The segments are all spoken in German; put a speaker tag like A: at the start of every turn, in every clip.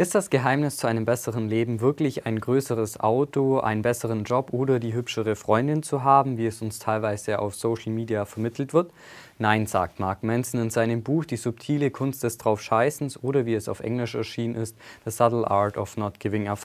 A: Ist das Geheimnis zu einem besseren Leben wirklich ein größeres Auto, einen besseren Job oder die hübschere Freundin zu haben, wie es uns teilweise auf Social Media vermittelt wird? Nein, sagt Mark Manson in seinem Buch Die subtile Kunst des Draufscheißens oder wie es auf Englisch erschienen ist, The Subtle Art of Not Giving a F.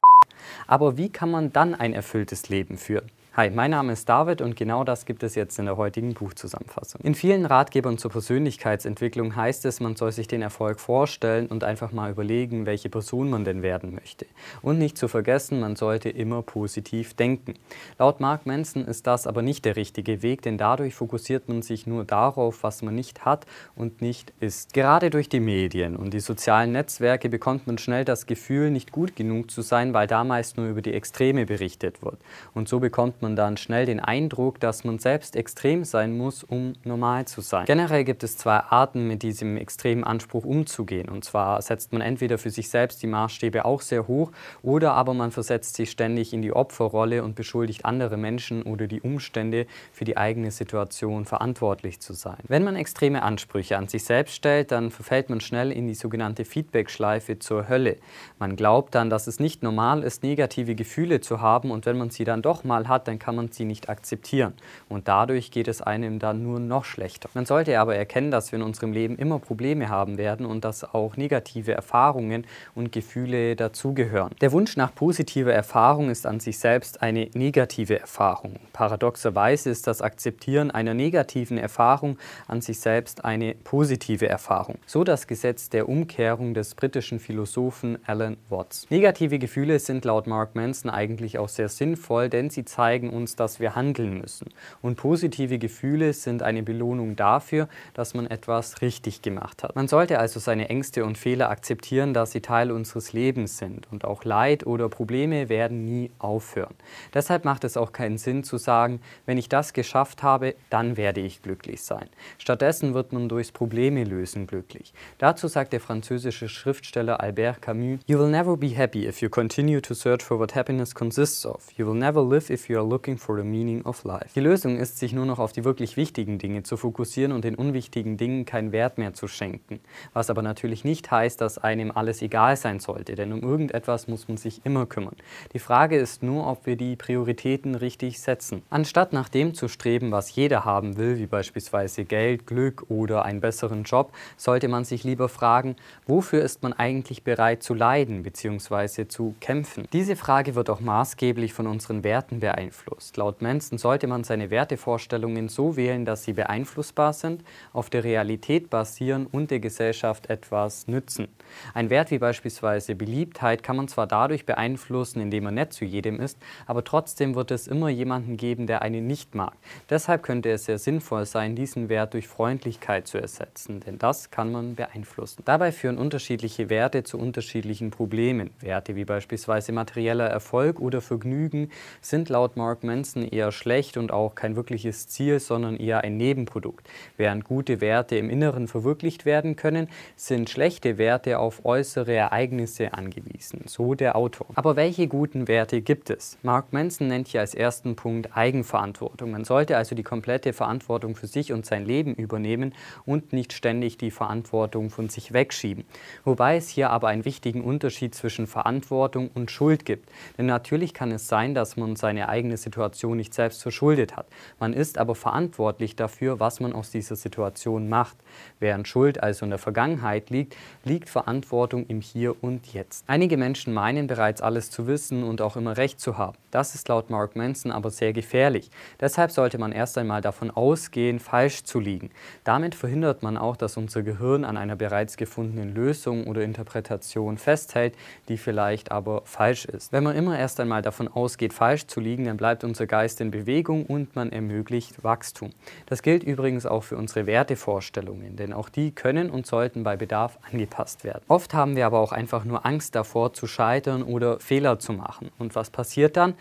A: Aber wie kann man dann ein erfülltes Leben führen? Hi, mein Name ist David und genau das gibt es jetzt in der heutigen Buchzusammenfassung. In vielen Ratgebern zur Persönlichkeitsentwicklung heißt es, man soll sich den Erfolg vorstellen und einfach mal überlegen, welche Person man denn werden möchte. Und nicht zu vergessen, man sollte immer positiv denken. Laut Mark Manson ist das aber nicht der richtige Weg, denn dadurch fokussiert man sich nur darauf, was man nicht hat und nicht ist. Gerade durch die Medien und die sozialen Netzwerke bekommt man schnell das Gefühl, nicht gut genug zu sein, weil da meist nur über die Extreme berichtet wird. Und so bekommt man dann schnell den Eindruck, dass man selbst extrem sein muss, um normal zu sein. Generell gibt es zwei Arten, mit diesem extremen Anspruch umzugehen. Und zwar setzt man entweder für sich selbst die Maßstäbe auch sehr hoch oder aber man versetzt sich ständig in die Opferrolle und beschuldigt andere Menschen oder die Umstände für die eigene Situation verantwortlich zu sein. Wenn man extreme Ansprüche an sich selbst stellt, dann verfällt man schnell in die sogenannte Feedback-Schleife zur Hölle. Man glaubt dann, dass es nicht normal ist, negative Gefühle zu haben und wenn man sie dann doch mal hat, dann dann kann man sie nicht akzeptieren. Und dadurch geht es einem dann nur noch schlechter. Man sollte aber erkennen, dass wir in unserem Leben immer Probleme haben werden und dass auch negative Erfahrungen und Gefühle dazugehören. Der Wunsch nach positiver Erfahrung ist an sich selbst eine negative Erfahrung. Paradoxerweise ist das Akzeptieren einer negativen Erfahrung an sich selbst eine positive Erfahrung. So das Gesetz der Umkehrung des britischen Philosophen Alan Watts. Negative Gefühle sind laut Mark Manson eigentlich auch sehr sinnvoll, denn sie zeigen, zeigen uns, dass wir handeln müssen. Und positive Gefühle sind eine Belohnung dafür, dass man etwas richtig gemacht hat. Man sollte also seine Ängste und Fehler akzeptieren, dass sie Teil unseres Lebens sind. Und auch Leid oder Probleme werden nie aufhören. Deshalb macht es auch keinen Sinn zu sagen, wenn ich das geschafft habe, dann werde ich glücklich sein. Stattdessen wird man durchs Probleme lösen glücklich. Dazu sagt der französische Schriftsteller Albert Camus, You will never be happy if you continue to search for what happiness consists of. You will never live if you are looking for the meaning of life. Die Lösung ist, sich nur noch auf die wirklich wichtigen Dinge zu fokussieren und den unwichtigen Dingen keinen Wert mehr zu schenken. Was aber natürlich nicht heißt, dass einem alles egal sein sollte, denn um irgendetwas muss man sich immer kümmern. Die Frage ist nur, ob wir die Prioritäten richtig setzen. Anstatt nach dem zu streben, was jeder haben will, wie beispielsweise Geld, Glück oder einen besseren Job, sollte man sich lieber fragen, wofür ist man eigentlich bereit zu leiden bzw. zu kämpfen. Diese Frage wird auch maßgeblich von unseren Werten beeinflusst beeinflusst. Laut Manson sollte man seine Wertevorstellungen so wählen, dass sie beeinflussbar sind, auf der Realität basieren und der Gesellschaft etwas nützen. Ein Wert wie beispielsweise Beliebtheit kann man zwar dadurch beeinflussen, indem man nett zu jedem ist, aber trotzdem wird es immer jemanden geben, der einen nicht mag. Deshalb könnte es sehr sinnvoll sein, diesen Wert durch Freundlichkeit zu ersetzen, denn das kann man beeinflussen. Dabei führen unterschiedliche Werte zu unterschiedlichen Problemen. Werte wie beispielsweise materieller Erfolg oder Vergnügen sind laut Mark Manson eher schlecht und auch kein wirkliches Ziel, sondern eher ein Nebenprodukt. Während gute Werte im Inneren verwirklicht werden können, sind schlechte Werte auf äußere Ereignisse angewiesen, so der Autor. Aber welche guten Werte gibt es? Mark Manson nennt hier als ersten Punkt Eigenverantwortung. Man sollte also die komplette Verantwortung für sich und sein Leben übernehmen und nicht ständig die Verantwortung von sich wegschieben. Wobei es hier aber einen wichtigen Unterschied zwischen Verantwortung und Schuld gibt. Denn natürlich kann es sein, dass man seine eigene Situation nicht selbst verschuldet hat. Man ist aber verantwortlich dafür, was man aus dieser Situation macht. Während Schuld also in der Vergangenheit liegt, liegt Verantwortung im Hier und Jetzt. Einige Menschen meinen bereits alles zu wissen und auch immer recht zu haben. Das ist laut Mark Manson aber sehr gefährlich. Deshalb sollte man erst einmal davon ausgehen, falsch zu liegen. Damit verhindert man auch, dass unser Gehirn an einer bereits gefundenen Lösung oder Interpretation festhält, die vielleicht aber falsch ist. Wenn man immer erst einmal davon ausgeht, falsch zu liegen, dann bleibt unser Geist in Bewegung und man ermöglicht Wachstum. Das gilt übrigens auch für unsere Wertevorstellungen, denn auch die können und sollten bei Bedarf angepasst werden. Oft haben wir aber auch einfach nur Angst davor zu scheitern oder Fehler zu machen. Und was passiert dann?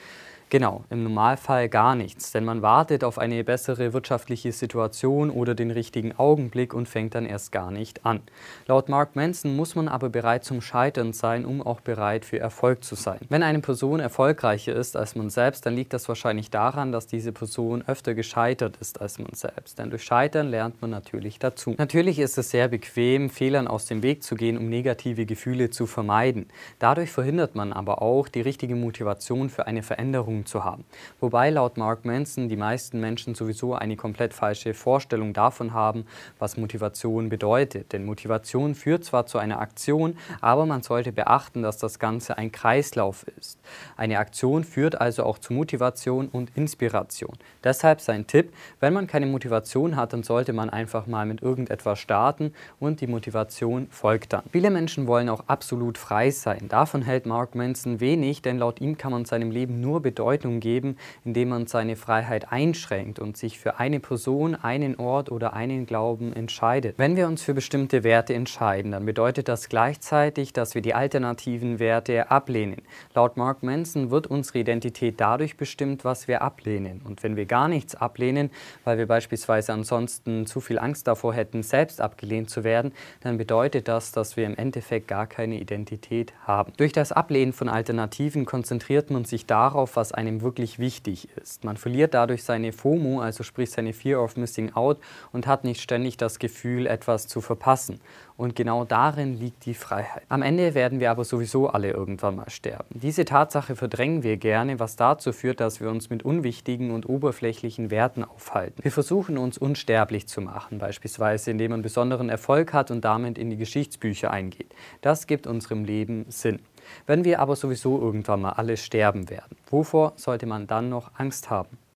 A: Genau, im Normalfall gar nichts, denn man wartet auf eine bessere wirtschaftliche Situation oder den richtigen Augenblick und fängt dann erst gar nicht an. Laut Mark Manson muss man aber bereit zum Scheitern sein, um auch bereit für Erfolg zu sein. Wenn eine Person erfolgreicher ist als man selbst, dann liegt das wahrscheinlich daran, dass diese Person öfter gescheitert ist als man selbst. Denn durch Scheitern lernt man natürlich dazu. Natürlich ist es sehr bequem, Fehlern aus dem Weg zu gehen, um negative Gefühle zu vermeiden. Dadurch verhindert man aber auch die richtige Motivation für eine Veränderung Beziehung zu haben. Wobei laut Mark Manson die meisten Menschen sowieso eine komplett falsche Vorstellung davon haben, was Motivation bedeutet. Denn Motivation führt zwar zu einer Aktion, aber man sollte beachten, dass das Ganze ein Kreislauf ist. Eine Aktion führt also auch zu Motivation und Inspiration. Deshalb sein Tipp, wenn man keine Motivation hat, dann sollte man einfach mal mit irgendetwas starten und die Motivation folgt dann. Viele Menschen wollen auch absolut frei sein. Davon hält Mark Manson wenig, denn laut ihm kann man seinem Leben nur bedeuten, Bedeutung geben, indem man seine Freiheit einschränkt und sich für eine Person, einen Ort oder einen Glauben entscheidet. Wenn wir uns für bestimmte Werte entscheiden, dann bedeutet das gleichzeitig, dass wir die alternativen Werte ablehnen. Laut Mark Manson wird unsere Identität dadurch bestimmt, was wir ablehnen. Und wenn wir gar nichts ablehnen, weil wir beispielsweise ansonsten zu viel Angst davor hätten, selbst abgelehnt zu werden, dann bedeutet das, dass wir im Endeffekt gar keine Identität haben. Durch das Ablehnen von Alternativen konzentriert man sich darauf, einem wirklich wichtig ist. Man verliert dadurch seine FOMO, also sprich seine Fear of Missing Out und hat nicht ständig das Gefühl, etwas zu verpassen. Und genau darin liegt die Freiheit. Am Ende werden wir aber sowieso alle irgendwann mal sterben. Diese Tatsache verdrängen wir gerne, was dazu führt, dass wir uns mit unwichtigen und oberflächlichen Werten aufhalten. Wir versuchen uns unsterblich zu machen, beispielsweise indem man besonderen Erfolg hat und damit in die Geschichtsbücher eingeht. Das gibt unserem Leben Sinn. Wenn wir aber sowieso irgendwann mal alle sterben werden, wovor sollte man dann noch Angst haben?